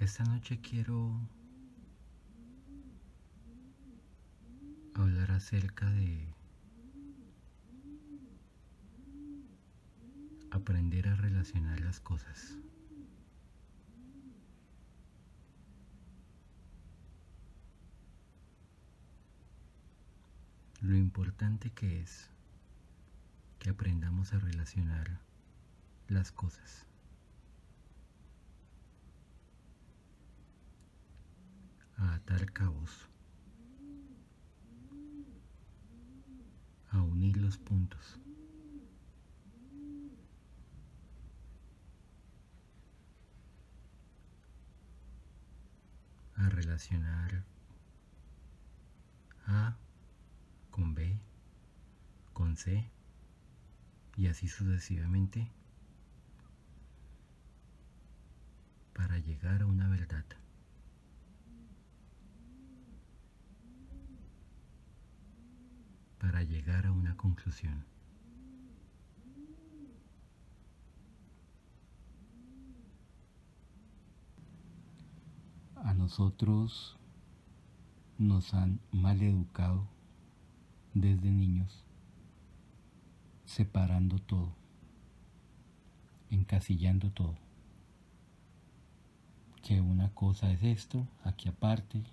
Esta noche quiero hablar acerca de aprender a relacionar las cosas. Lo importante que es que aprendamos a relacionar las cosas. A atar cabos. A unir los puntos. A relacionar A con B, con C y así sucesivamente para llegar a una verdad. Para llegar a una conclusión. A nosotros nos han mal educado desde niños, separando todo, encasillando todo. Que una cosa es esto, aquí aparte,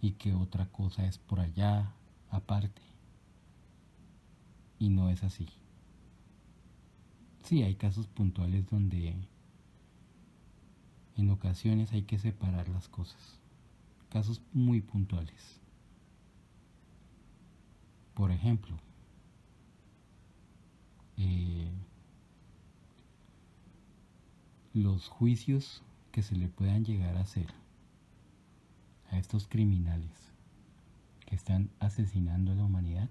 y que otra cosa es por allá, aparte. Y no es así. Sí, hay casos puntuales donde en ocasiones hay que separar las cosas. Casos muy puntuales. Por ejemplo, eh, los juicios que se le puedan llegar a hacer a estos criminales que están asesinando a la humanidad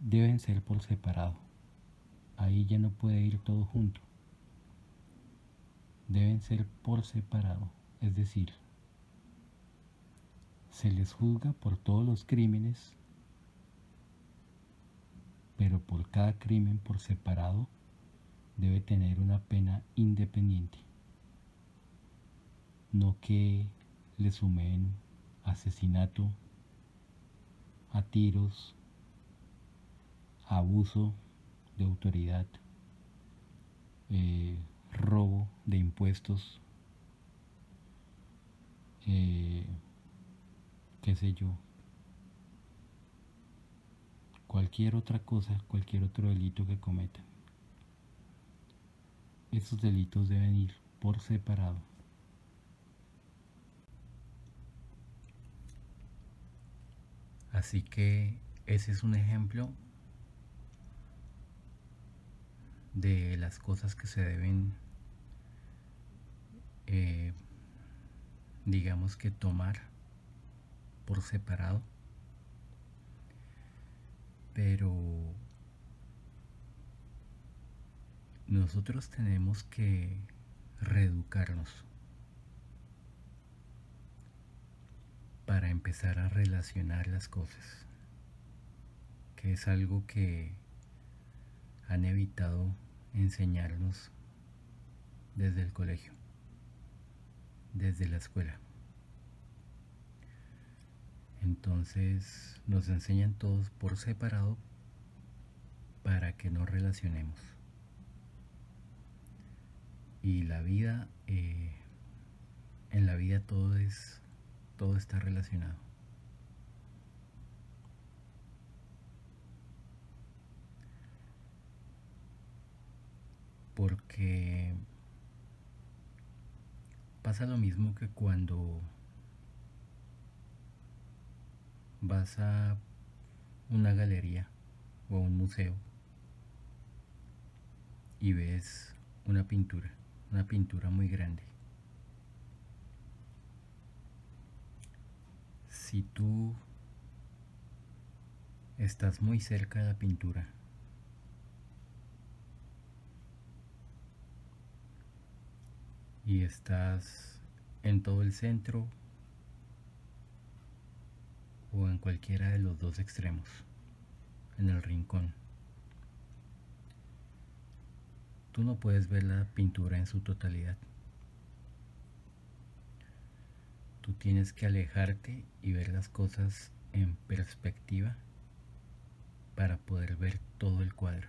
deben ser por separado. Ahí ya no puede ir todo junto. Deben ser por separado. Es decir, se les juzga por todos los crímenes pero por cada crimen por separado debe tener una pena independiente. No que le sumen asesinato, a tiros, abuso de autoridad, eh, robo de impuestos, eh, qué sé yo, cualquier otra cosa, cualquier otro delito que cometan. Estos delitos deben ir por separado. Así que ese es un ejemplo de las cosas que se deben, eh, digamos que tomar por separado pero nosotros tenemos que reeducarnos para empezar a relacionar las cosas, que es algo que han evitado enseñarnos desde el colegio, desde la escuela. Entonces nos enseñan todos por separado para que nos relacionemos. Y la vida, eh, en la vida todo es, todo está relacionado. Porque pasa lo mismo que cuando vas a una galería o a un museo y ves una pintura, una pintura muy grande. Si tú estás muy cerca de la pintura, y estás en todo el centro o en cualquiera de los dos extremos, en el rincón. Tú no puedes ver la pintura en su totalidad. Tú tienes que alejarte y ver las cosas en perspectiva para poder ver todo el cuadro,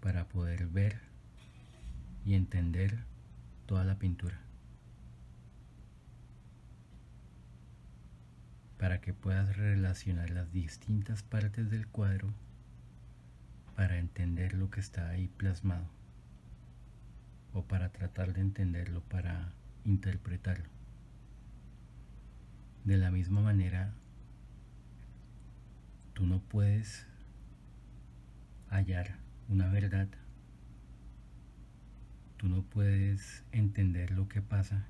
para poder ver y entender toda la pintura. Para que puedas relacionar las distintas partes del cuadro para entender lo que está ahí plasmado o para tratar de entenderlo, para interpretarlo. De la misma manera, tú no puedes hallar una verdad, tú no puedes entender lo que pasa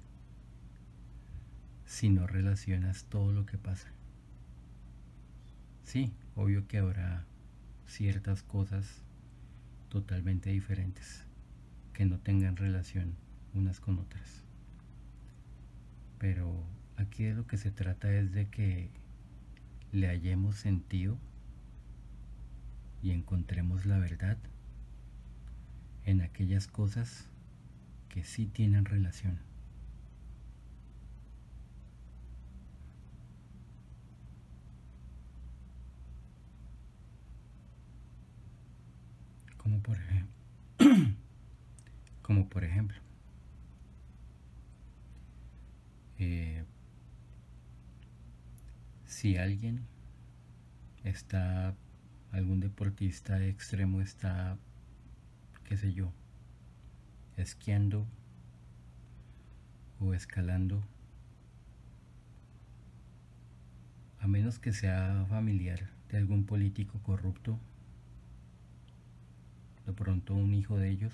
si no relacionas todo lo que pasa. Sí, obvio que habrá ciertas cosas totalmente diferentes que no tengan relación unas con otras. Pero aquí de lo que se trata es de que le hallemos sentido y encontremos la verdad en aquellas cosas que sí tienen relación. Como por ejemplo, como por ejemplo, eh, si alguien está, algún deportista extremo está, qué sé yo, esquiando o escalando, a menos que sea familiar de algún político corrupto, de pronto un hijo de ellos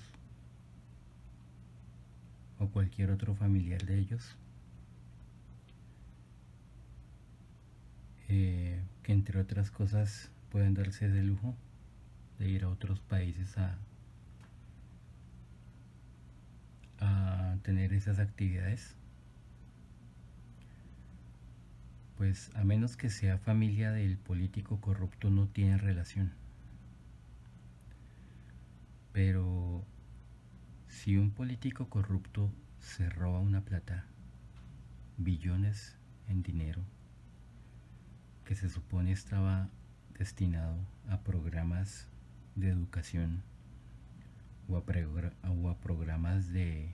o cualquier otro familiar de ellos, Eh, que entre otras cosas pueden darse ese lujo de ir a otros países a, a tener esas actividades pues a menos que sea familia del político corrupto no tiene relación pero si un político corrupto se roba una plata billones en dinero que se supone estaba destinado a programas de educación o a, programas de,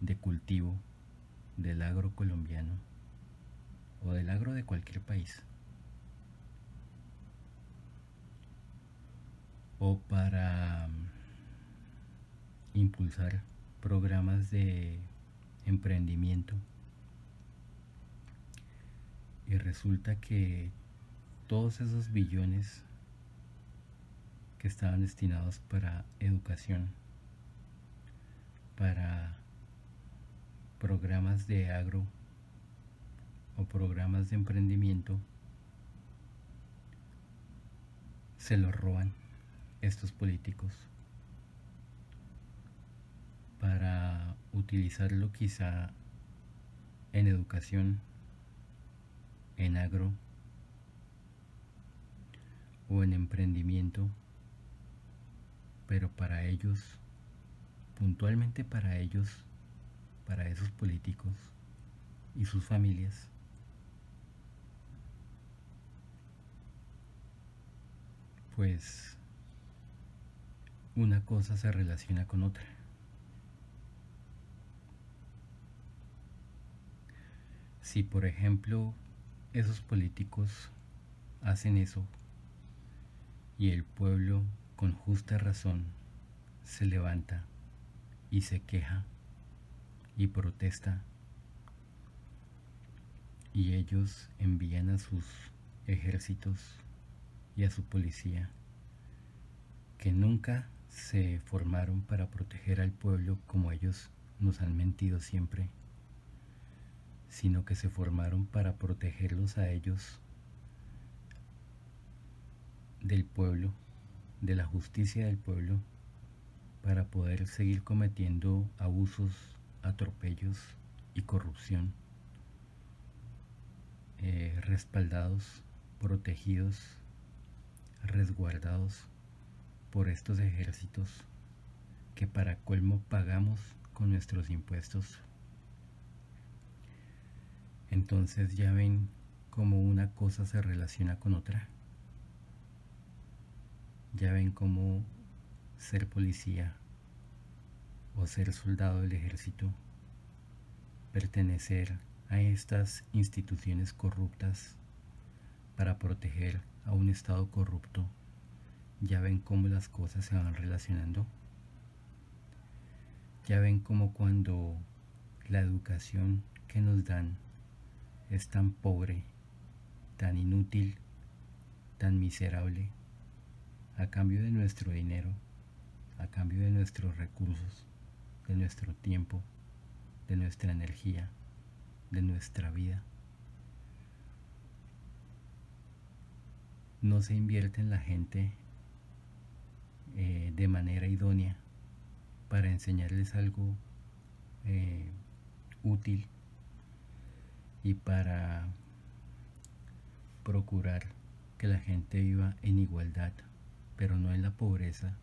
de cultivo del agro colombiano o del agro de cualquier país. O para impulsar programas de emprendimiento. Y resulta que todos esos billones que estaban destinados para educación, para programas de agro o programas de emprendimiento, se los roban estos políticos para utilizarlo quizá en educación en agro o en emprendimiento, pero para ellos, puntualmente para ellos, para esos políticos y sus familias, pues una cosa se relaciona con otra. Si por ejemplo esos políticos hacen eso y el pueblo con justa razón se levanta y se queja y protesta y ellos envían a sus ejércitos y a su policía que nunca se formaron para proteger al pueblo como ellos nos han mentido siempre sino que se formaron para protegerlos a ellos del pueblo, de la justicia del pueblo, para poder seguir cometiendo abusos, atropellos y corrupción, eh, respaldados, protegidos, resguardados por estos ejércitos que para colmo pagamos con nuestros impuestos. Entonces ya ven cómo una cosa se relaciona con otra. Ya ven cómo ser policía o ser soldado del ejército, pertenecer a estas instituciones corruptas para proteger a un Estado corrupto, ya ven cómo las cosas se van relacionando. Ya ven cómo cuando la educación que nos dan es tan pobre, tan inútil, tan miserable, a cambio de nuestro dinero, a cambio de nuestros recursos, de nuestro tiempo, de nuestra energía, de nuestra vida. No se invierte en la gente eh, de manera idónea para enseñarles algo eh, útil y para procurar que la gente viva en igualdad, pero no en la pobreza,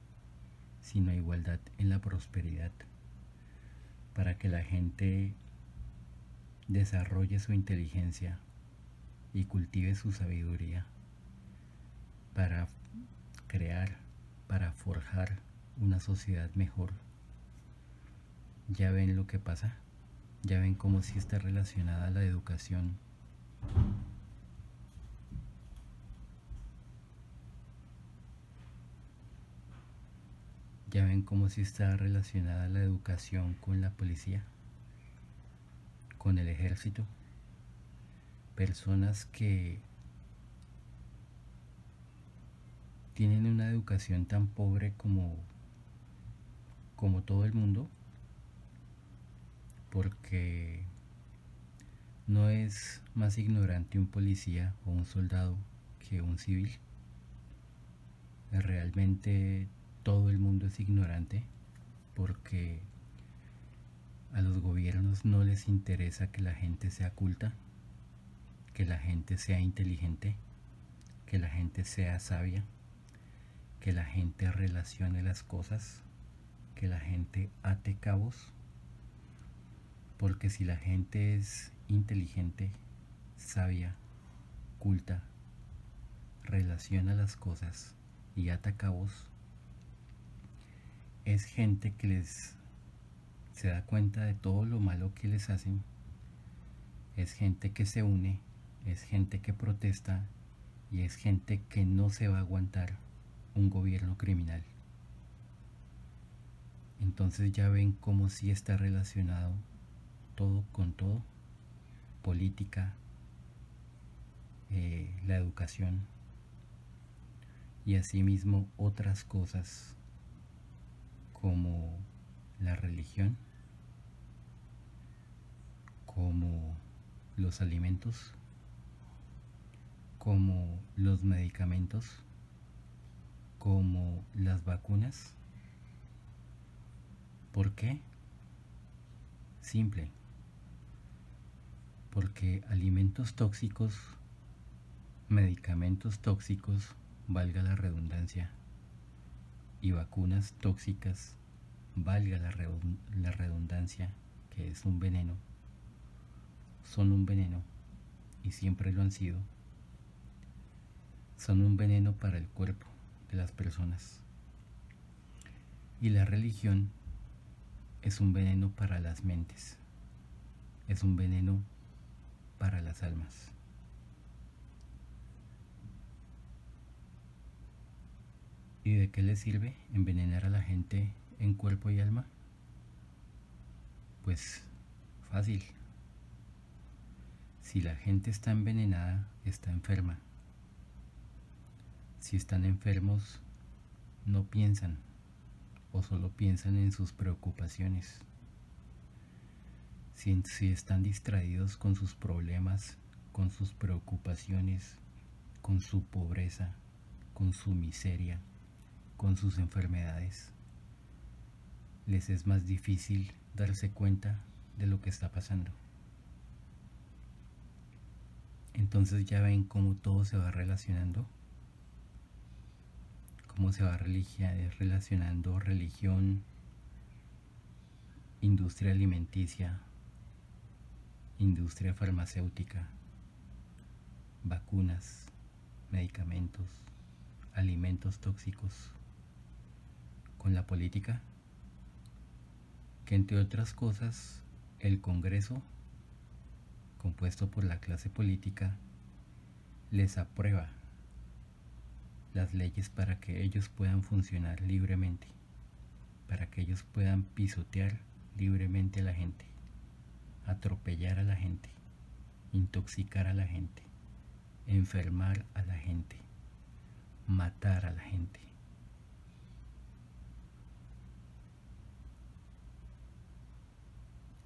sino igualdad en la prosperidad, para que la gente desarrolle su inteligencia y cultive su sabiduría para crear, para forjar una sociedad mejor. Ya ven lo que pasa, ya ven cómo si está relacionada la educación Ya ven cómo si está relacionada la educación con la policía, con el ejército. Personas que tienen una educación tan pobre como, como todo el mundo, porque no es más ignorante un policía o un soldado que un civil. Realmente todo el mundo es ignorante porque a los gobiernos no les interesa que la gente sea culta, que la gente sea inteligente, que la gente sea sabia, que la gente relacione las cosas, que la gente ate cabos, porque si la gente es inteligente, sabia, culta, relaciona las cosas y ata cabos, es gente que les se da cuenta de todo lo malo que les hacen, es gente que se une, es gente que protesta y es gente que no se va a aguantar un gobierno criminal. Entonces ya ven cómo sí está relacionado todo con todo, política, eh, la educación y asimismo otras cosas como la religión, como los alimentos, como los medicamentos, como las vacunas. ¿Por qué? Simple. Porque alimentos tóxicos, medicamentos tóxicos, valga la redundancia, y vacunas tóxicas, valga la, redundancia, que es un veneno, son un veneno y siempre lo han sido. Son un veneno para el cuerpo de las personas. Y la religión es un veneno para las mentes. Es un veneno para las almas. ¿Y de qué le sirve envenenar a la gente en cuerpo y alma? Pues fácil. Si la gente está envenenada, está enferma. Si están enfermos, no piensan o solo piensan en sus preocupaciones. Si, están distraídos con sus problemas, con sus preocupaciones, con su pobreza, con su miseria, con sus enfermedades, les es más difícil darse cuenta de lo que está pasando. Entonces ya ven cómo todo se va relacionando, cómo se va relacionando religión, industria alimenticia, industria farmacéutica, vacunas, medicamentos, alimentos tóxicos, con la política, que entre otras cosas el Congreso, compuesto por la clase política, les aprueba las leyes para que ellos puedan funcionar libremente, para que ellos puedan pisotear libremente a la gente, atropellar a la gente, intoxicar a la gente, enfermar a la gente, matar a la gente.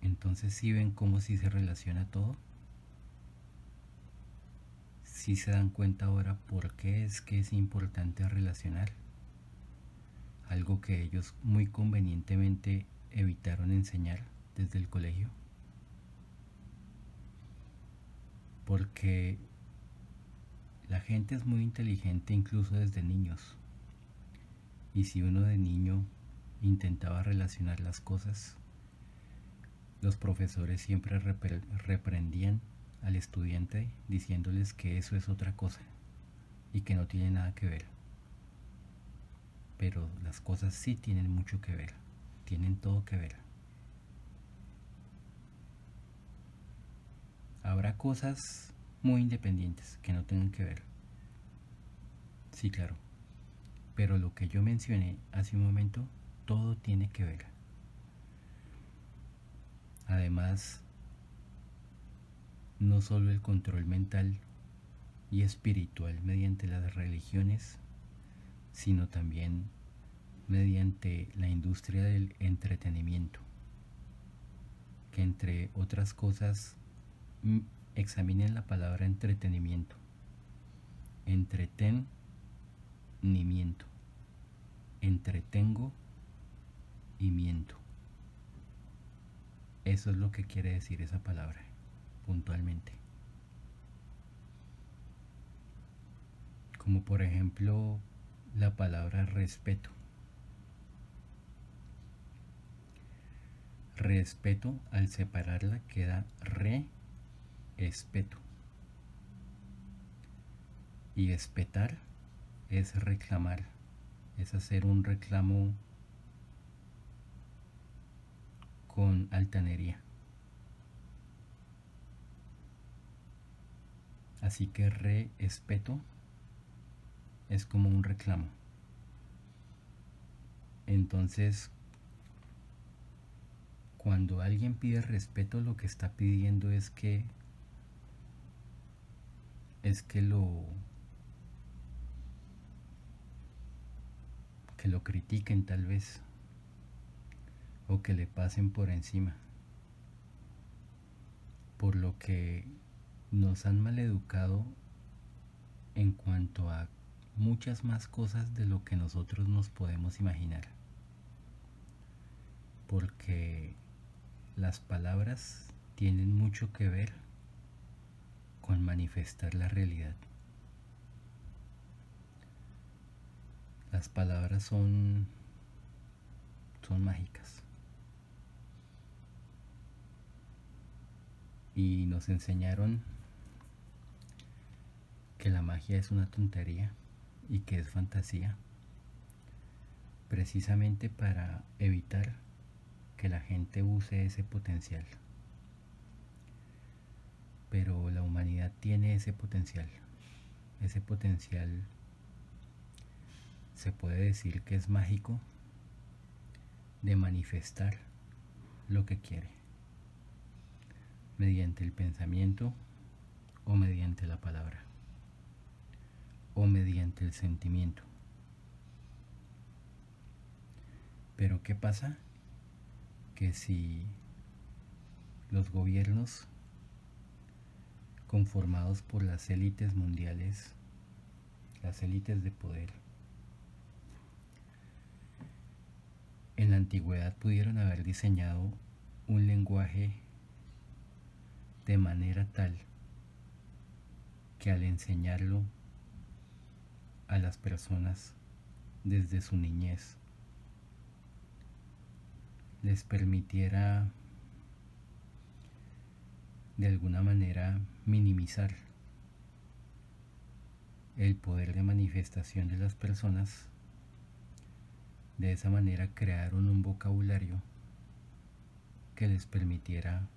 Entonces si ven cómo si se relaciona todo. Si se dan cuenta ahora por qué es que es importante relacionar. Algo que ellos muy convenientemente evitaron enseñar desde el colegio. Porque la gente es muy inteligente incluso desde niños. Y si uno de niño intentaba relacionar las cosas, los profesores siempre reprendían al estudiante diciéndoles que eso es otra cosa y que no tiene nada que ver. Pero las cosas sí tienen mucho que ver, tienen todo que ver. Habrá cosas muy independientes que no tengan que ver. Sí, claro. Pero lo que yo mencioné hace un momento, todo tiene que ver. Además, no solo el control mental y espiritual mediante las religiones, sino también mediante la industria del entretenimiento, que entre otras cosas examinen la palabra entretenimiento. Entretenimiento. Entretengo y miento. Eso es lo que quiere decir esa palabra, puntualmente. Como por ejemplo la palabra respeto. Respeto al separarla queda re-espeto. Y espetar es reclamar, es hacer un reclamo con altanería. Así que respeto es como un reclamo. Entonces, cuando alguien pide respeto, lo que está pidiendo es que es que lo que lo critiquen tal vez o que le pasen por encima. Por lo que nos han maleducado en cuanto a muchas más cosas de lo que nosotros nos podemos imaginar. Porque las palabras tienen mucho que ver con manifestar la realidad. Las palabras son son mágicas. y nos enseñaron que la magia es una tontería y que es fantasía, precisamente para evitar que la gente use ese potencial. Pero la humanidad tiene ese potencial. Ese potencial se puede decir que es mágico de manifestar lo que quiere mediante el pensamiento o mediante la palabra o mediante el sentimiento. Pero ¿qué pasa? Que si los gobiernos conformados por las élites mundiales, las élites de poder, en la antigüedad pudieron haber diseñado un lenguaje de manera tal que al enseñarlo a las personas desde su niñez les permitiera de alguna manera minimizar el poder de manifestación de las personas, de esa manera crearon un vocabulario que les permitiera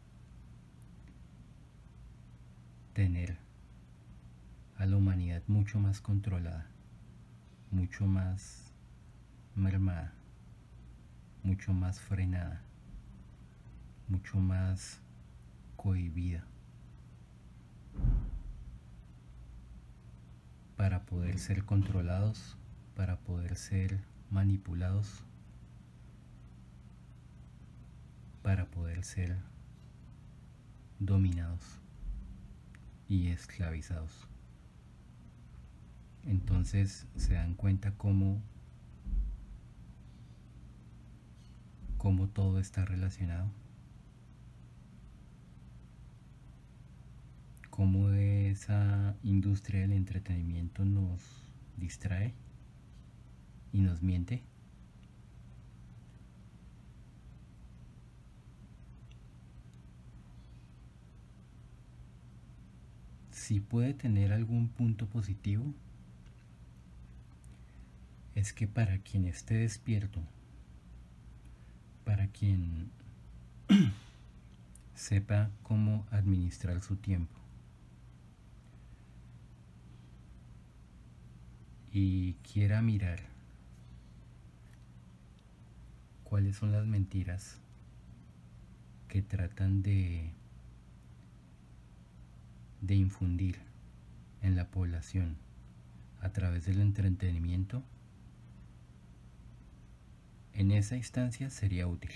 tener a la humanidad mucho más controlada, mucho más mermada, mucho más frenada, mucho más cohibida. Para poder ser controlados, para poder ser manipulados, para poder ser dominados y esclavizados. Entonces se dan cuenta cómo, cómo todo está relacionado. Cómo esa industria del entretenimiento nos distrae y nos miente. Si puede tener algún punto positivo, es que para quien esté despierto, para quien sepa cómo administrar su tiempo y quiera mirar cuáles son las mentiras que tratan de de infundir en la población a través del entretenimiento en esa instancia sería útil.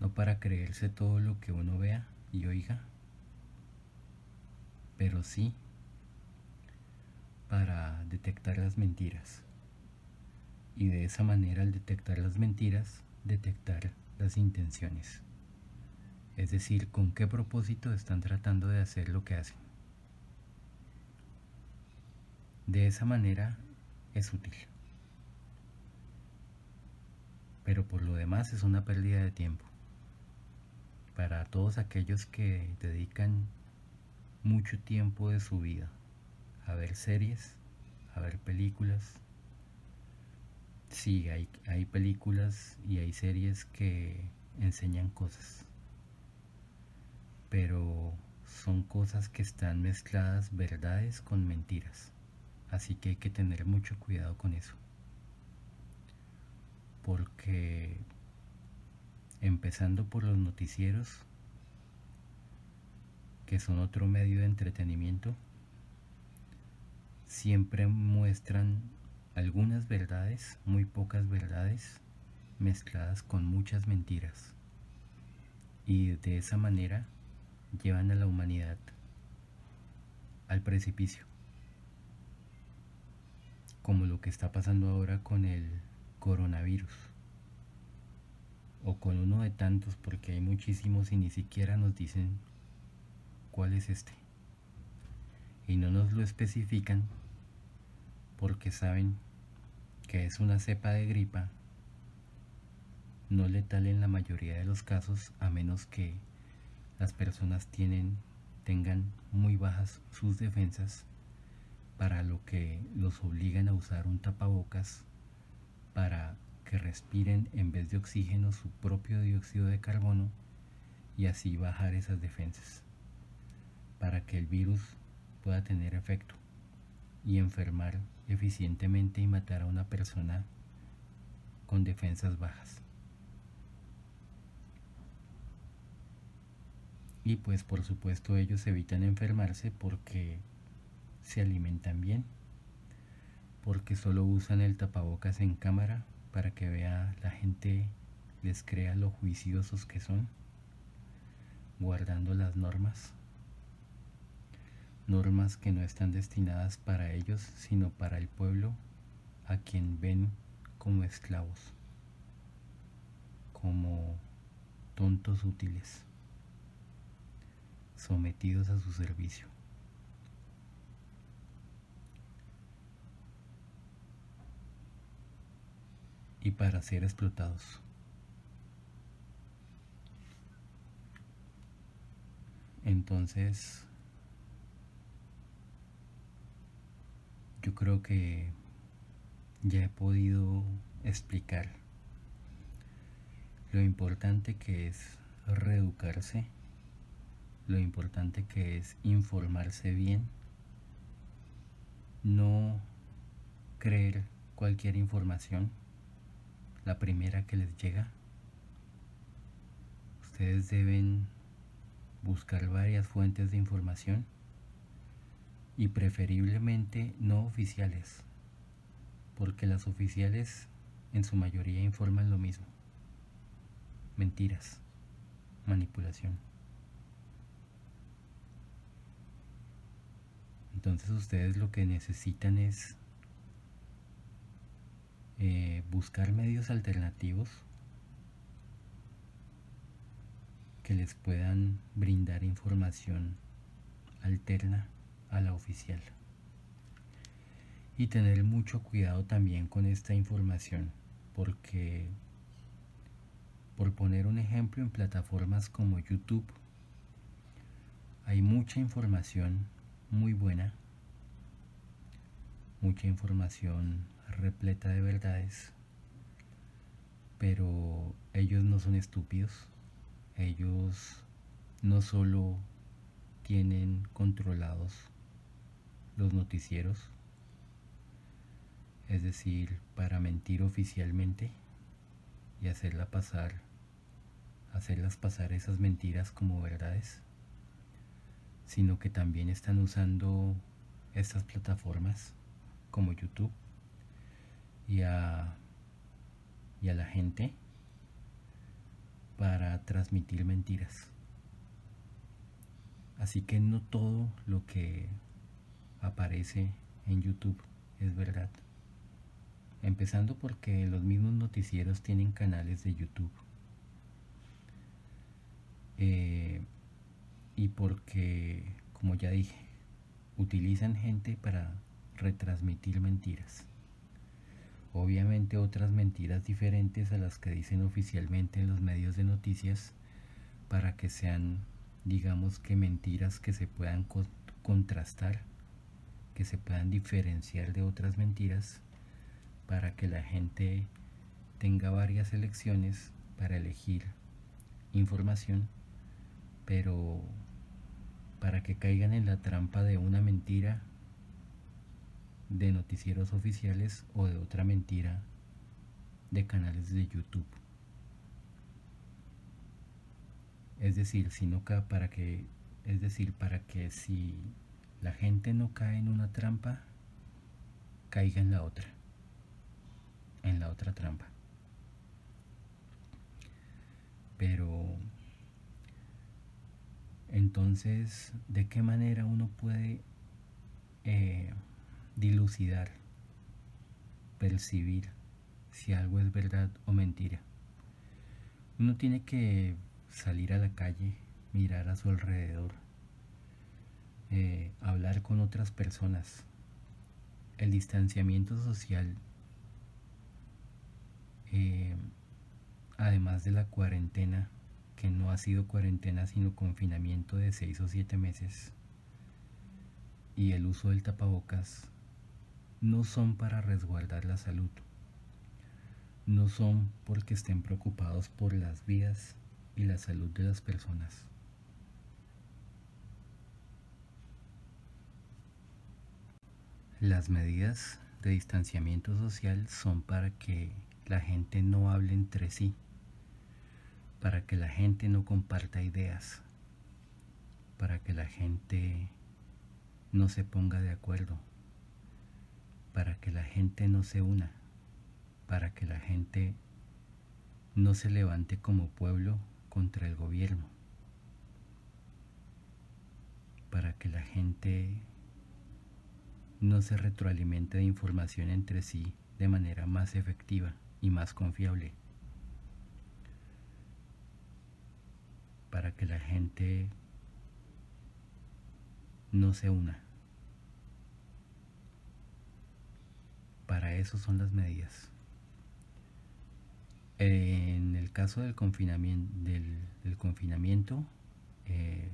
No para creerse todo lo que uno vea y oiga, pero sí para detectar las mentiras. Y de esa manera al detectar las mentiras, detectar las intenciones. Es decir, con qué propósito están tratando de hacer lo que hacen. De esa manera es útil pero por lo demás es una pérdida de tiempo. Para todos aquellos que dedican mucho tiempo de su vida a ver series, a ver películas. Sí, hay, hay películas y hay series que enseñan cosas, pero son cosas que están mezcladas verdades con mentiras. Así que hay que tener mucho cuidado con eso porque empezando por los noticieros, que son otro medio de entretenimiento, siempre muestran algunas verdades, muy pocas verdades, mezcladas con muchas mentiras. Y de esa manera llevan a la humanidad al precipicio. Como lo que está pasando ahora con el coronavirus o con uno de tantos porque hay muchísimos y ni siquiera nos dicen cuál es este y no nos lo especifican porque saben que es una cepa de gripa no letal en la mayoría de los casos a menos que las personas tienen tengan muy bajas sus defensas para lo que los obligan a usar un tapabocas para que respiren en vez de oxígeno su propio dióxido de carbono y así bajar esas defensas, para que el virus pueda tener efecto y enfermar eficientemente y matar a una persona con defensas bajas. Y pues por supuesto ellos evitan enfermarse porque se alimentan bien porque solo usan el tapabocas en cámara para que vea la gente les crea lo juiciosos que son, guardando las normas, normas que no están destinadas para ellos, sino para el pueblo a quien ven como esclavos, como tontos útiles, sometidos a su servicio. y para ser explotados. Entonces, yo creo que ya he podido explicar lo importante que es reeducarse, lo importante que es informarse bien, no creer cualquier información, la primera que les llega. Ustedes deben buscar varias fuentes de información y preferiblemente no oficiales, porque las oficiales en su mayoría informan lo mismo. Mentiras, manipulación. Entonces ustedes lo que necesitan es eh, buscar medios alternativos que les puedan brindar información alterna a la oficial. Y tener mucho cuidado también con esta información, porque por poner un ejemplo en plataformas como YouTube, hay mucha información muy buena, mucha información repleta de verdades, pero ellos no son estúpidos ellos no solo tienen controlados los noticieros, es decir, para mentir oficialmente y hacerla pasar, hacerlas pasar esas mentiras como verdades, sino que también están usando estas plataformas como YouTube y a, y a la gente para transmitir mentiras. Así que no todo lo que aparece en YouTube es verdad. Empezando porque los mismos noticieros tienen canales de YouTube. Eh, y porque, como ya dije, utilizan gente para retransmitir mentiras obviamente otras mentiras diferentes a las que dicen oficialmente en los medios de noticias para que sean digamos que mentiras que se puedan contrastar que se puedan diferenciar de otras mentiras para que la gente tenga varias elecciones para elegir información pero para que caigan en la trampa de una mentira de noticieros oficiales o de otra mentira de canales de YouTube. Es decir, si no para que es decir, para que si la gente no cae en una trampa, caiga en la otra. En la otra trampa. Pero entonces, ¿de qué manera uno puede eh, dilucidar, percibir si algo es verdad o mentira. Uno tiene que salir a la calle, mirar a su alrededor, eh, hablar con otras personas. El distanciamiento social, eh, además de la cuarentena, que no ha sido cuarentena sino confinamiento de seis o siete meses, y el uso del tapabocas, no son para resguardar la salud, no son porque estén preocupados por las vidas y la salud de las personas. Las medidas de distanciamiento social son para que la gente no hable entre sí, para que la gente no comparta ideas, para que la gente no se ponga de acuerdo para que la gente no se una, para que la gente no se levante como pueblo contra el gobierno, para que la gente no se retroalimente de información entre sí de manera más efectiva y más confiable, para que la gente no se una. Para eso son las medidas. En el caso del confinamiento, del, confinamiento eh,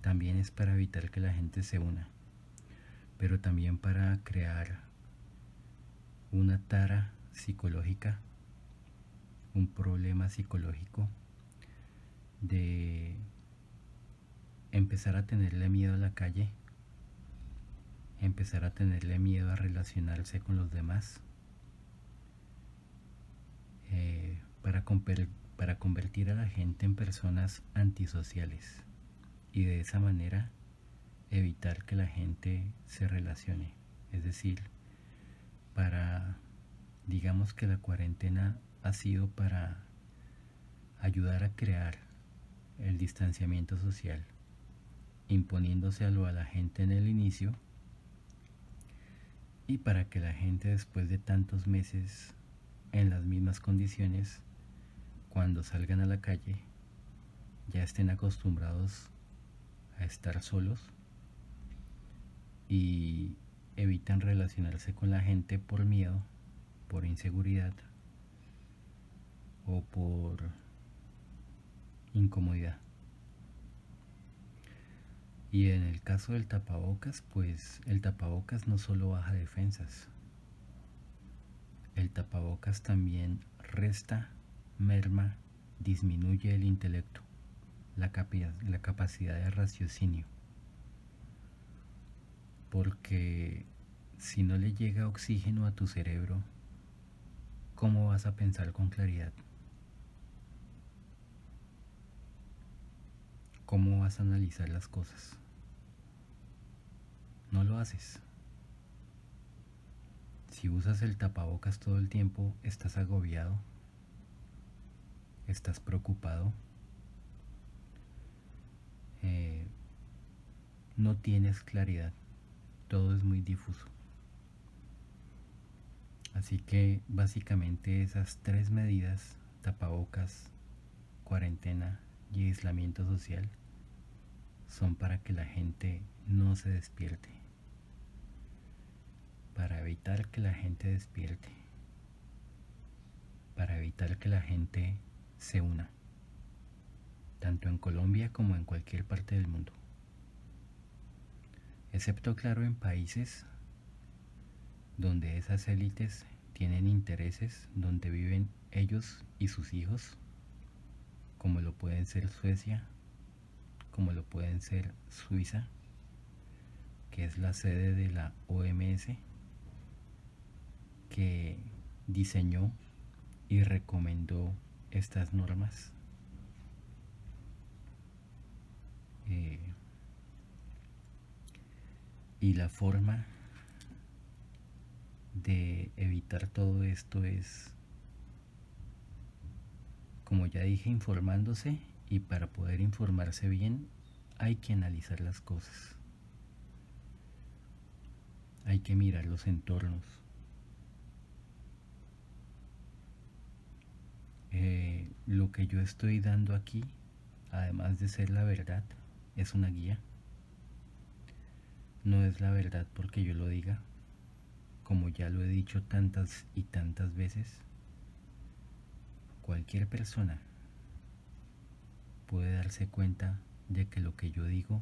también es para evitar que la gente se una, pero también para crear una tara psicológica, un problema psicológico de empezar a tenerle miedo a la calle, empezar a tenerle miedo a relacionarse con los demás, eh, para, para convertir a la gente en personas antisociales. Y de esa manera evitar que la gente se relacione. Es decir, para, digamos que la cuarentena ha sido para ayudar a crear el distanciamiento social, imponiéndoselo a la gente en el inicio y para que la gente después de tantos meses en las mismas condiciones, cuando salgan a la calle, ya estén acostumbrados a estar solos y evitan relacionarse con la gente por miedo, por inseguridad o por incomodidad. Y en el caso del tapabocas, pues el tapabocas no solo baja defensas, el tapabocas también resta, merma, disminuye el intelecto, la, la capacidad de raciocinio. Porque si no le llega oxígeno a tu cerebro, ¿cómo vas a pensar con claridad? ¿Cómo vas a analizar las cosas? No lo haces. Si usas el tapabocas todo el tiempo, estás agobiado, estás preocupado, eh, no tienes claridad, todo es muy difuso. Así que básicamente esas tres medidas, tapabocas, cuarentena y aislamiento social, son para que la gente no se despierte para evitar que la gente despierte, para evitar que la gente se una, tanto en Colombia como en cualquier parte del mundo. Excepto, claro, en países donde esas élites tienen intereses, donde viven ellos y sus hijos, como lo pueden ser Suecia, como lo pueden ser Suiza, que es la sede de la OMS, que diseñó y recomendó estas normas. Eh, y la forma de evitar todo esto es, como ya dije, informándose y para poder informarse bien hay que analizar las cosas. Hay que mirar los entornos. Eh, lo que yo estoy dando aquí, además de ser la verdad, es una guía. No es la verdad porque yo lo diga, como ya lo he dicho tantas y tantas veces. Cualquier persona puede darse cuenta de que lo que yo digo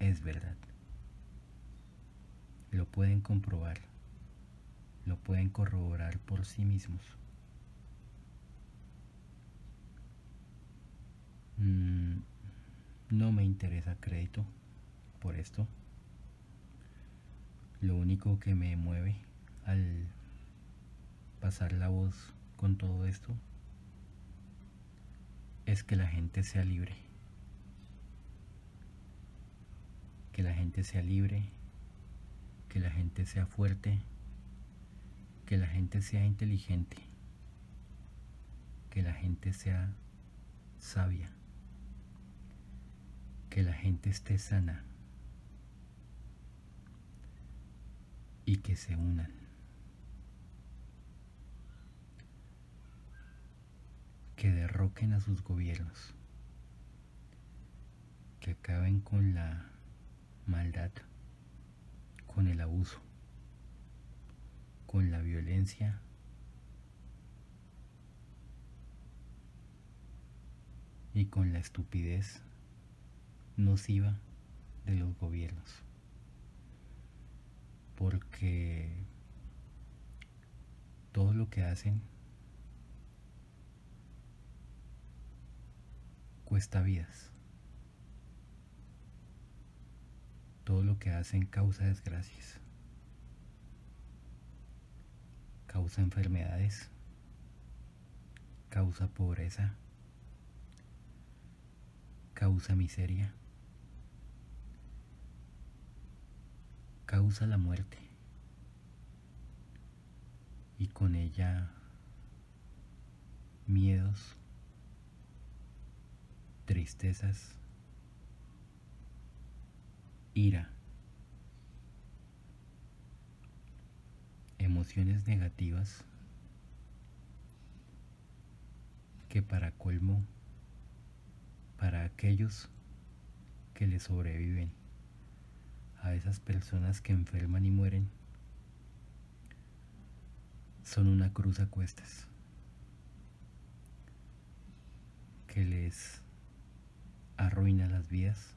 es verdad. Lo pueden comprobar, lo pueden corroborar por sí mismos. Mm, no me interesa crédito por esto. Lo único que me mueve al pasar la voz con todo esto es que la gente sea libre. Que la gente sea libre, que la gente sea fuerte, que la gente sea inteligente, que la gente sea sabia que la gente esté sana y que se unan. Que derroquen a sus gobiernos. Que acaben con la maldad, con el abuso, con la violencia y con la estupidez nociva de los gobiernos. Porque todo lo que hacen cuesta vidas. Todo lo que hacen causa desgracias. Causa enfermedades. Causa pobreza. Causa miseria. Causa la muerte. Y con ella miedos, tristezas, ira, emociones negativas que para colmo, para aquellos que le sobreviven, a esas personas que enferman y mueren, son una cruz a cuestas que les arruina las vidas,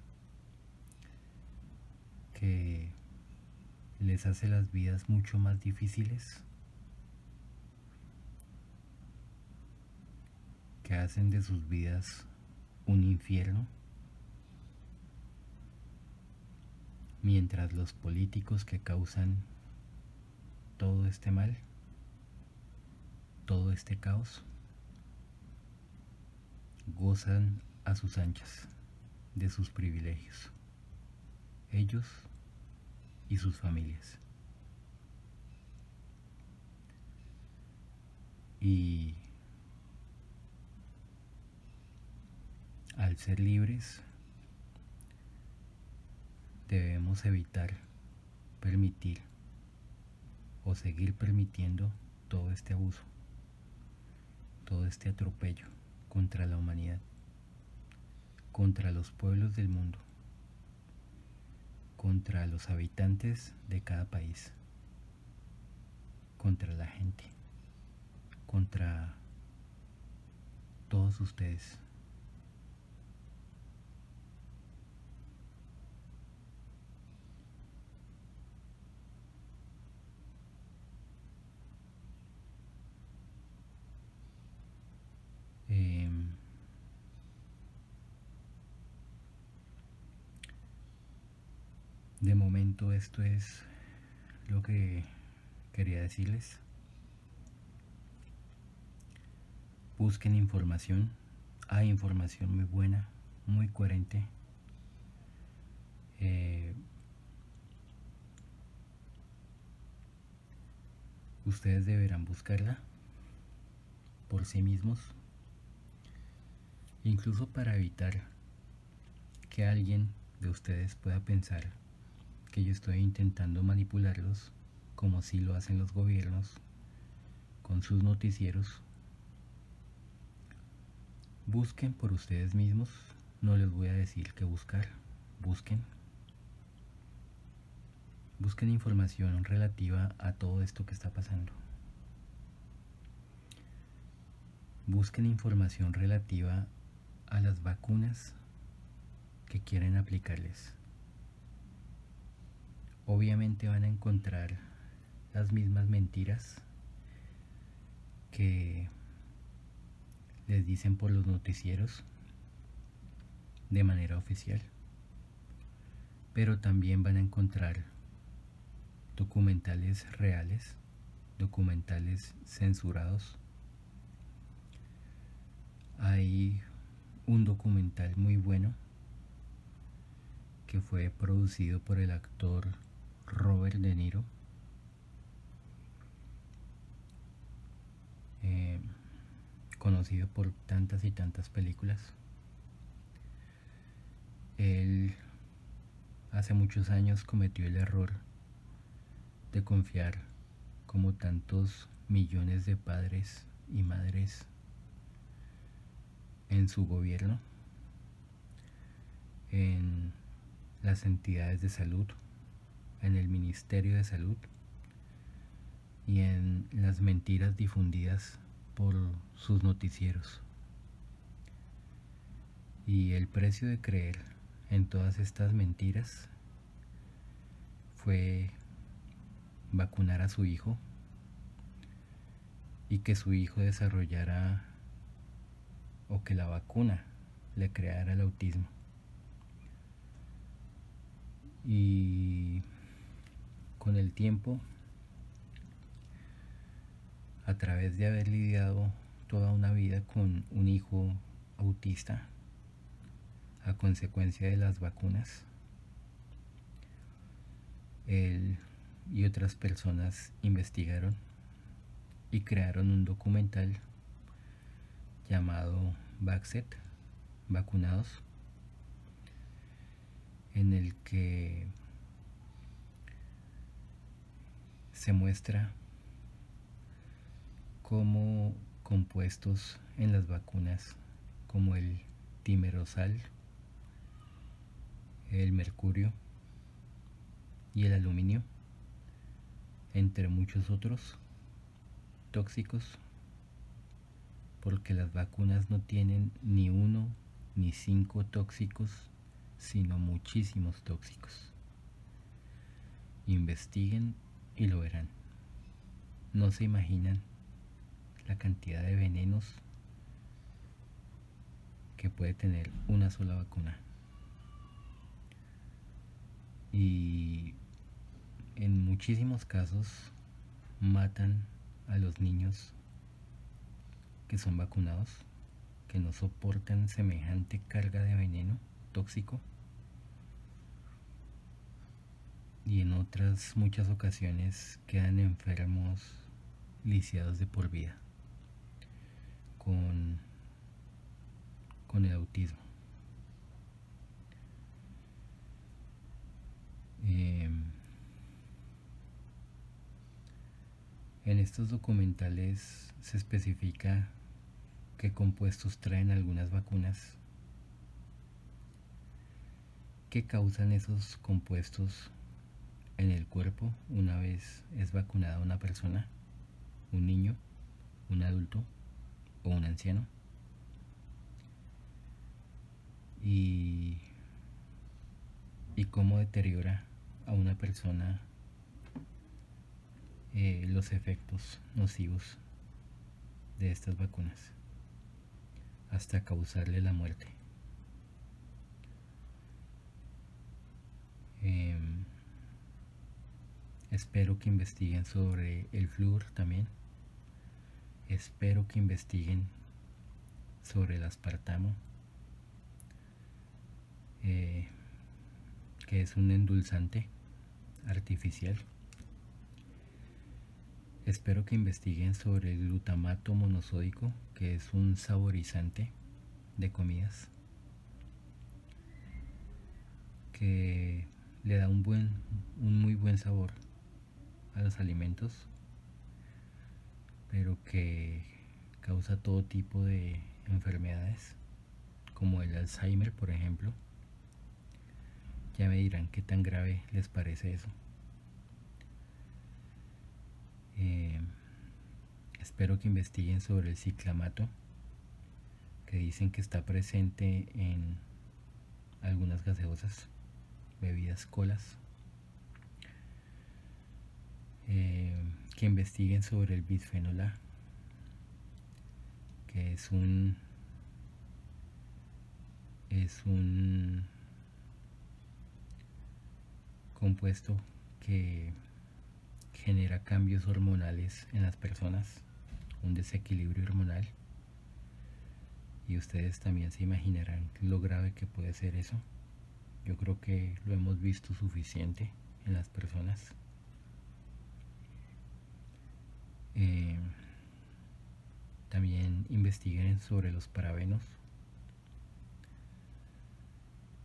que les hace las vidas mucho más difíciles, que hacen de sus vidas un infierno, mientras los políticos que causan todo este mal, todo este caos, gozan a sus anchas de sus privilegios, ellos y sus familias. Y al ser libres, debemos evitar permitir o seguir permitiendo todo este abuso, todo este atropello contra la humanidad contra los pueblos del mundo, contra los habitantes de cada país, contra la gente, contra todos ustedes. De momento esto es lo que quería decirles. Busquen información. Hay información muy buena, muy coherente. Eh, ustedes deberán buscarla por sí mismos, incluso para evitar que alguien de ustedes pueda pensar que yo estoy intentando manipularlos como si lo hacen los gobiernos con sus noticieros. Busquen por ustedes mismos, no les voy a decir qué buscar, busquen. Busquen información relativa a todo esto que está pasando. Busquen información relativa a las vacunas que quieren aplicarles obviamente van a encontrar las mismas mentiras que les dicen por los noticieros de manera oficial. Pero también van a encontrar documentales reales, documentales censurados. Hay un documental muy bueno que fue producido por el actor Robert De Niro. Eh, conocido por tantas y tantas películas. Él hace muchos años cometió el error de confiar como tantos millones de padres y madres en su gobierno, en las entidades de salud en el Ministerio de Salud y en las mentiras difundidas por sus noticieros. Y el precio de creer en todas estas mentiras fue vacunar a su hijo y que su hijo desarrollara o que la vacuna le creara el autismo. Y con el tiempo, a través de haber lidiado toda una vida con un hijo autista a consecuencia de las vacunas, él y otras personas investigaron y crearon un documental llamado Vaxet, Vacunados, en el que se muestra cómo compuestos en las vacunas como el timerosal, el mercurio y el aluminio, entre muchos otros tóxicos, porque las vacunas no tienen ni uno ni cinco tóxicos, sino muchísimos tóxicos. Investiguen y lo verán. No se imaginan la cantidad de venenos que puede tener una sola vacuna. Y en muchísimos casos matan a los niños que son vacunados, que no soportan semejante carga de veneno tóxico. Y en otras muchas ocasiones quedan enfermos, lisiados de por vida, con, con el autismo. Em, En estos documentales se especifica qué compuestos traen algunas vacunas, qué causan esos compuestos en el cuerpo una vez es vacunada una persona, un niño, un adulto o un anciano. Y, cómo deteriora a una persona eh, los efectos nocivos de estas vacunas hasta causarle la muerte. Espero que investiguen sobre el flúor también. Espero que investiguen sobre el aspartamo, eh, que es un endulzante artificial. Espero que investiguen sobre el glutamato monosódico, que es un saborizante de comidas que le da un buen un muy buen sabor a los alimentos, pero que causa todo tipo de enfermedades, como el Alzheimer, por ejemplo. Ya me dirán qué tan grave les parece eso. Eh, espero que investiguen sobre el ciclamato, que dicen que está presente en algunas gaseosas, bebidas colas. Eh, que investiguen sobre el bisfenol A, que es un es un compuesto que genera cambios hormonales en las personas, un desequilibrio hormonal. Y ustedes también se imaginarán lo grave que puede ser eso. Yo creo que lo hemos visto suficiente en las personas. Eh, también investiguen sobre los parabenos.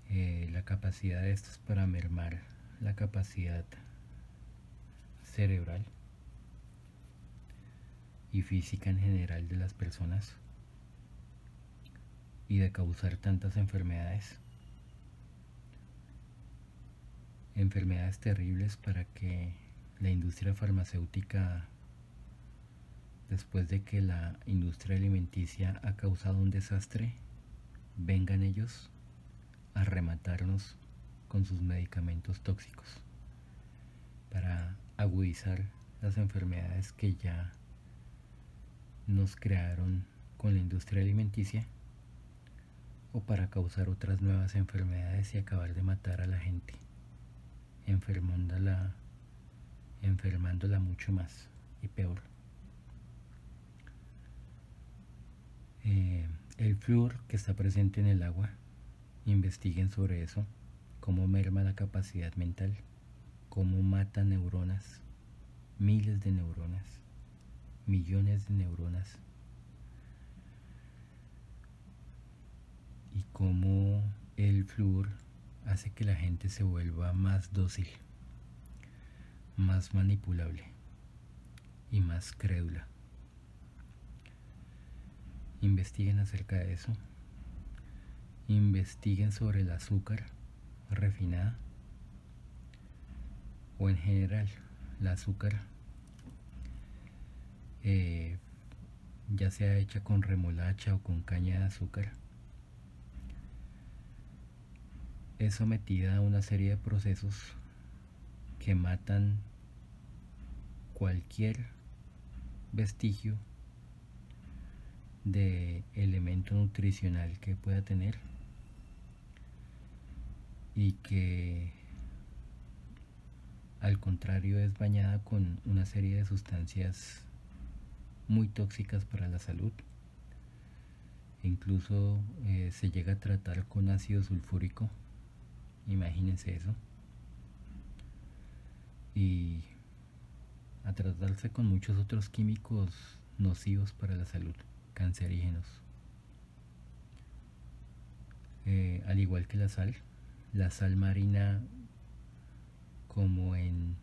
Eh, la capacidad de estos para mermar la capacidad cerebral y física en general de las personas y de causar tantas enfermedades. Enfermedades terribles para que la industria farmacéutica, después de que la industria alimenticia ha causado un desastre vengan ellos a rematarnos con sus medicamentos tóxicos para agudizar las enfermedades que ya nos crearon con la industria alimenticia o para causar otras nuevas enfermedades y acabar de matar a la gente, enfermándola, enfermándola mucho más y peor. Eh, el flúor que está presente en el agua, investiguen sobre eso, cómo merma la capacidad mental, cómo mata neuronas, miles de neuronas, millones de neuronas y cómo el flúor hace que la gente se vuelva más dócil, más manipulable y más crédula. Investiguen acerca de eso. Investiguen sobre el azúcar refinada o en general la azúcar eh, ya sea hecha con remolacha o con caña de azúcar es sometida a una serie de procesos que matan cualquier vestigio de elemento nutricional que pueda tener y que al contrario es bañada con una serie de sustancias muy tóxicas para la salud incluso eh, se llega a tratar con ácido sulfúrico Imagínense eso. Y a tratarse con muchos otros químicos nocivos para la salud, cancerígenos. Eh, al igual que la sal, la sal marina como en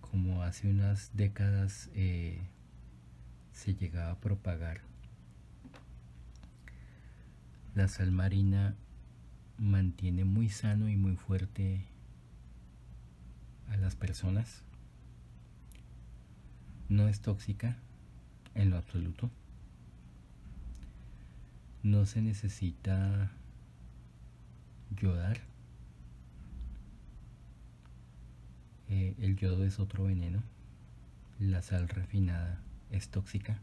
como hace unas décadas eh, se llegaba a propagar la sal marina mantiene muy sano y muy fuerte a las personas. No es tóxica en lo absoluto. No se necesita yodar. Eh, el yodo es otro veneno. La sal refinada es tóxica.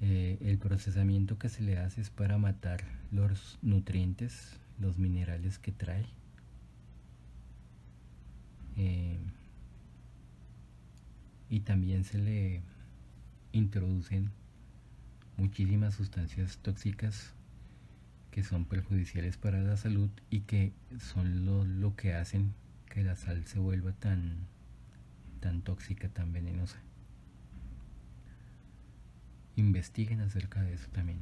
Eh, el procesamiento que se le hace es para matar los nutrientes, los minerales que trae. Eh, y también se le introducen muchísimas sustancias tóxicas que son perjudiciales para la salud y que son lo, lo que hacen que la sal se vuelva tan, tan tóxica, tan venenosa investiguen acerca de eso también.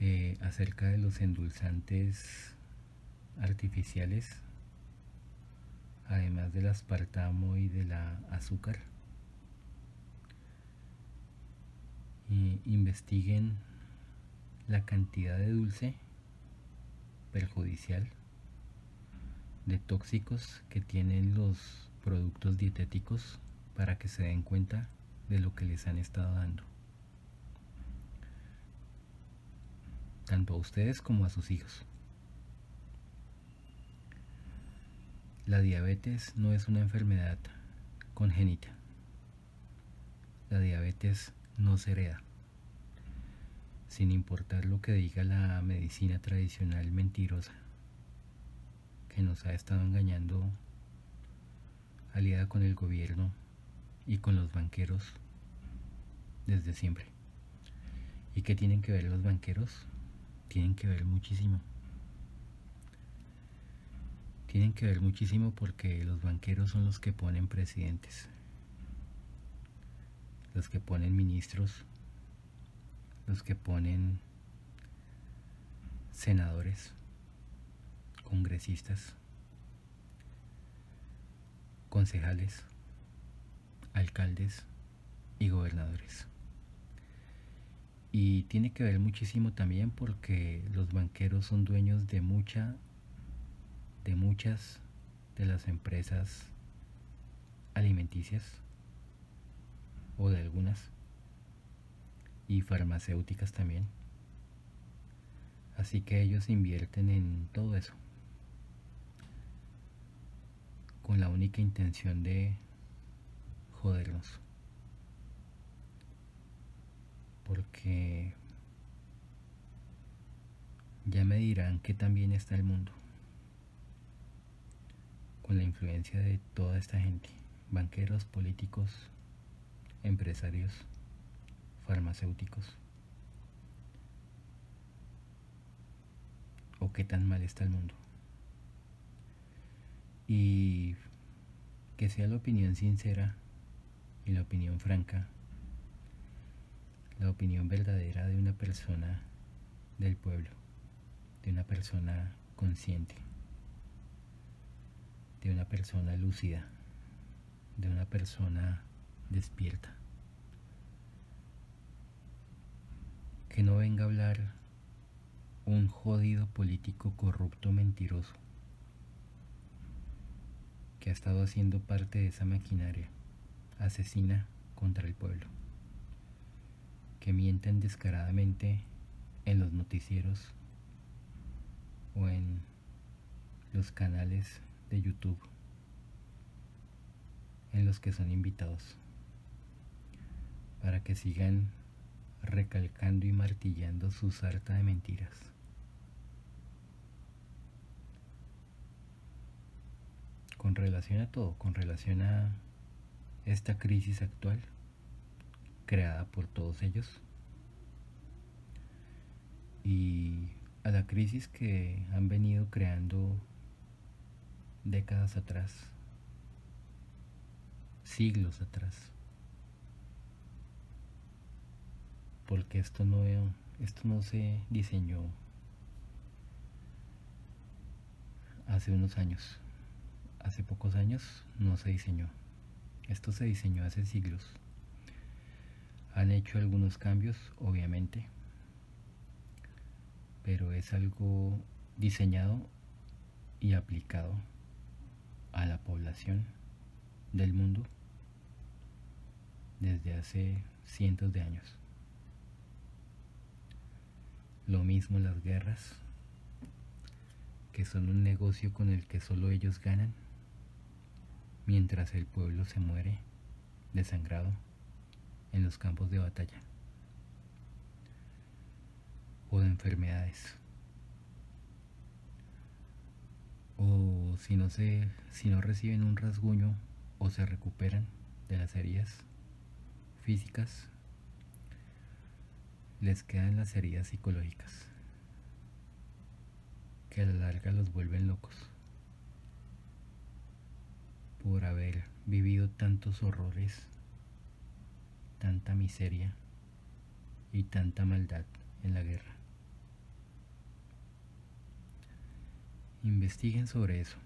Eh, acerca de los endulzantes artificiales, además del aspartamo y de la azúcar. investiguen la cantidad de dulce perjudicial de tóxicos que tienen los productos dietéticos para que se den cuenta de lo que les han estado dando. Tanto a ustedes como a sus hijos. La diabetes no es una enfermedad congénita. La diabetes no se hereda. Sin importar lo que diga la medicina tradicional mentirosa que nos ha estado engañando aliada con el gobierno y con los banqueros desde siempre. ¿Y qué tienen que ver los banqueros? Tienen que ver muchísimo. Tienen que ver muchísimo porque los banqueros son los que ponen presidentes, los que ponen ministros, los que ponen senadores, congresistas, concejales alcaldes y gobernadores. Y tiene que ver muchísimo también porque los banqueros son dueños de mucha de muchas de las empresas alimenticias o de algunas, y farmacéuticas también. Así que ellos invierten en todo eso, con la única intención de jodernos. Porque ya me dirán que también está el mundo con la influencia de toda esta gente, banqueros, políticos, empresarios, farmacéuticos. O qué tan mal está el mundo. Y que sea la opinión sincera y la opinión franca, la opinión verdadera de una persona del pueblo, de una persona consciente de una persona lúcida, de una persona despierta. Que no venga a hablar un jodido político corrupto mentiroso que ha estado haciendo parte de esa maquinaria asesina contra el pueblo, que mienten descaradamente en los noticieros o en los canales de YouTube en los que son invitados para que sigan recalcando y martillando su sarta de mentiras. Con relación a todo, con relación a esta crisis actual creada por todos ellos y a la crisis que han venido creando décadas atrás, siglos atrás. Porque esto no, esto no se diseñó hace unos años. Hace pocos años no se diseñó. Esto se diseñó hace siglos. Han hecho algunos cambios, obviamente, pero es algo diseñado y aplicado a la población del mundo desde hace cientos de años. Lo mismo las guerras, que son un negocio con el que solo ellos ganan, mientras el pueblo se muere desangrado en los campos de batalla o de enfermedades. O si no, se, si no reciben un rasguño o se recuperan de las heridas físicas, les quedan las heridas psicológicas que a la larga los vuelven locos por haber vivido tantos horrores, tanta miseria y tanta maldad en la guerra. Investiguen sobre eso.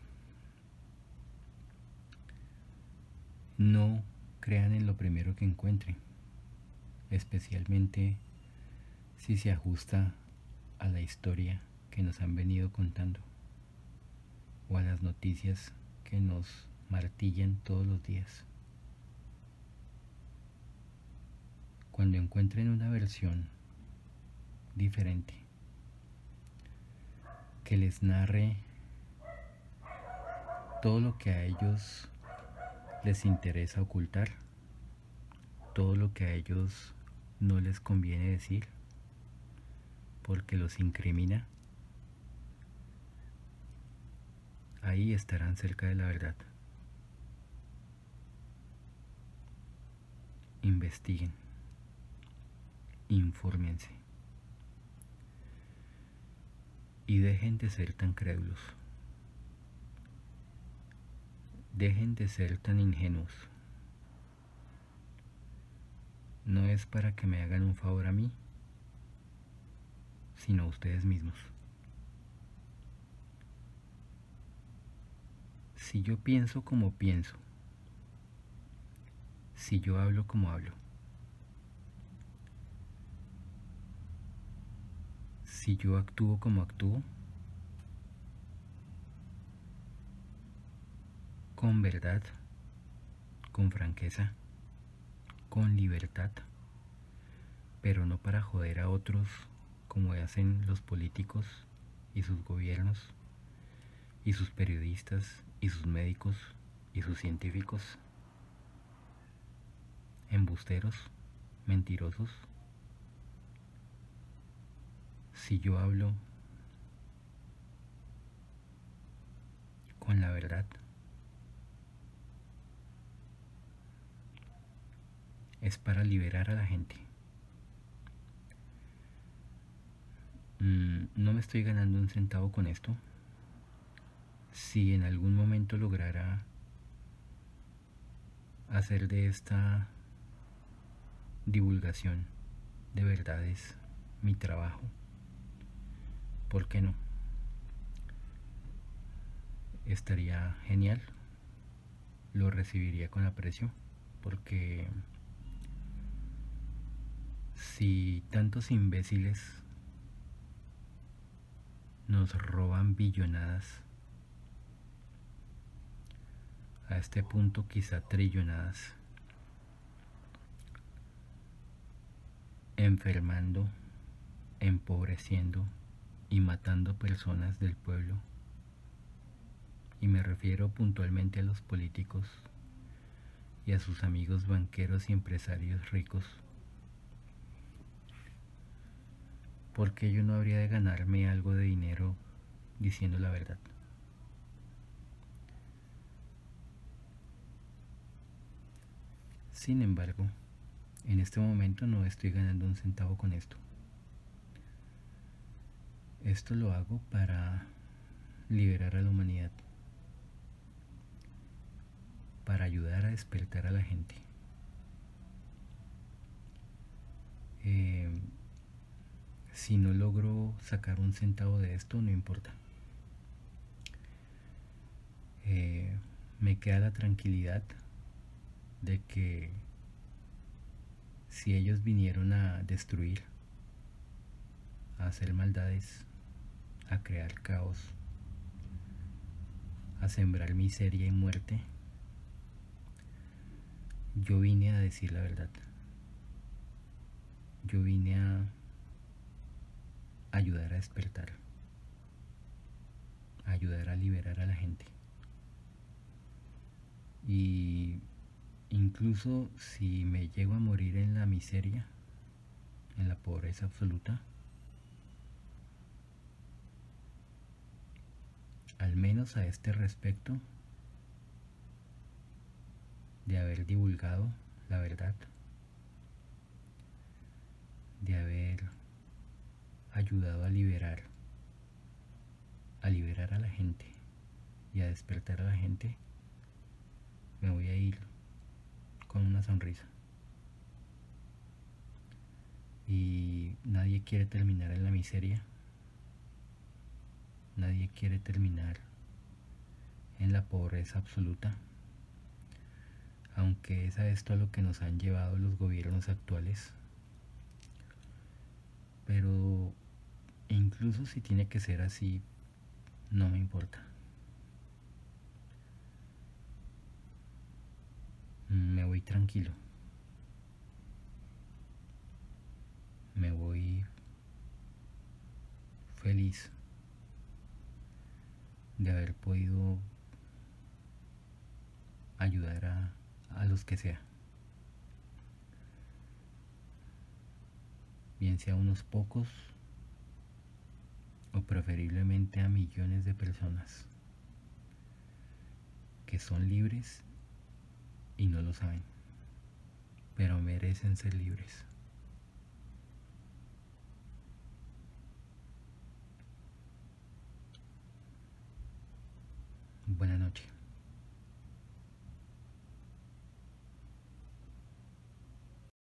No crean en lo primero que encuentren, especialmente si se ajusta a la historia que nos han venido contando o a las noticias que nos martillan todos los días. Cuando encuentren una versión diferente que les narre todo lo que a ellos les interesa ocultar, todo lo que a ellos no les conviene decir, porque los incrimina, ahí estarán cerca de la verdad. Investiguen, infórmense y dejen de ser tan crédulos. Dejen de ser tan ingenuos. No es para que me hagan un favor a mí, sino a ustedes mismos. Si yo pienso como pienso, si yo hablo como hablo, si yo actúo como actúo, con verdad, con franqueza, con libertad, pero no para joder a otros como hacen los políticos y sus gobiernos y sus periodistas y sus médicos y sus científicos, embusteros, mentirosos. Si yo hablo con la verdad, es para liberar a la gente. Mm, no me estoy ganando un centavo con esto. Si en algún momento lograra hacer de esta divulgación de verdades mi trabajo, ¿por qué no? Estaría genial, lo recibiría con aprecio, porque si tantos imbéciles nos roban billonadas, a este punto quizá trillonadas, enfermando, empobreciendo y matando personas del pueblo. Y me refiero puntualmente a los políticos y a sus amigos banqueros y empresarios ricos porque yo no habría de ganarme algo de dinero diciendo la verdad. Sin embargo, en este momento no estoy ganando un centavo con esto. Esto lo hago para liberar a la humanidad, para ayudar a despertar a la gente. Eh, si no logro sacar un centavo de esto, no importa. Eh, me queda la tranquilidad de que si ellos vinieron a destruir, a hacer maldades, a crear caos, a sembrar miseria y muerte, yo vine a decir la verdad. Yo vine a ayudar a despertar, ayudar a liberar a la gente. Y incluso si me llego a morir en la miseria, en la pobreza absoluta, al menos a este respecto, de haber divulgado la verdad, de haber ayudado a liberar, a liberar a la gente y a despertar a la gente, me voy a ir con una sonrisa. Y nadie quiere terminar en la miseria. Nadie quiere terminar en la pobreza absoluta. Aunque es a esto a lo que nos han llevado los gobiernos actuales. Pero incluso si tiene que ser así, no me importa. Me voy tranquilo. Me voy feliz de haber podido ayudar a, a los que sea. Bien sea unos pocos o preferiblemente a millones de personas que son libres y no lo saben, pero merecen ser libres. Buenas noches.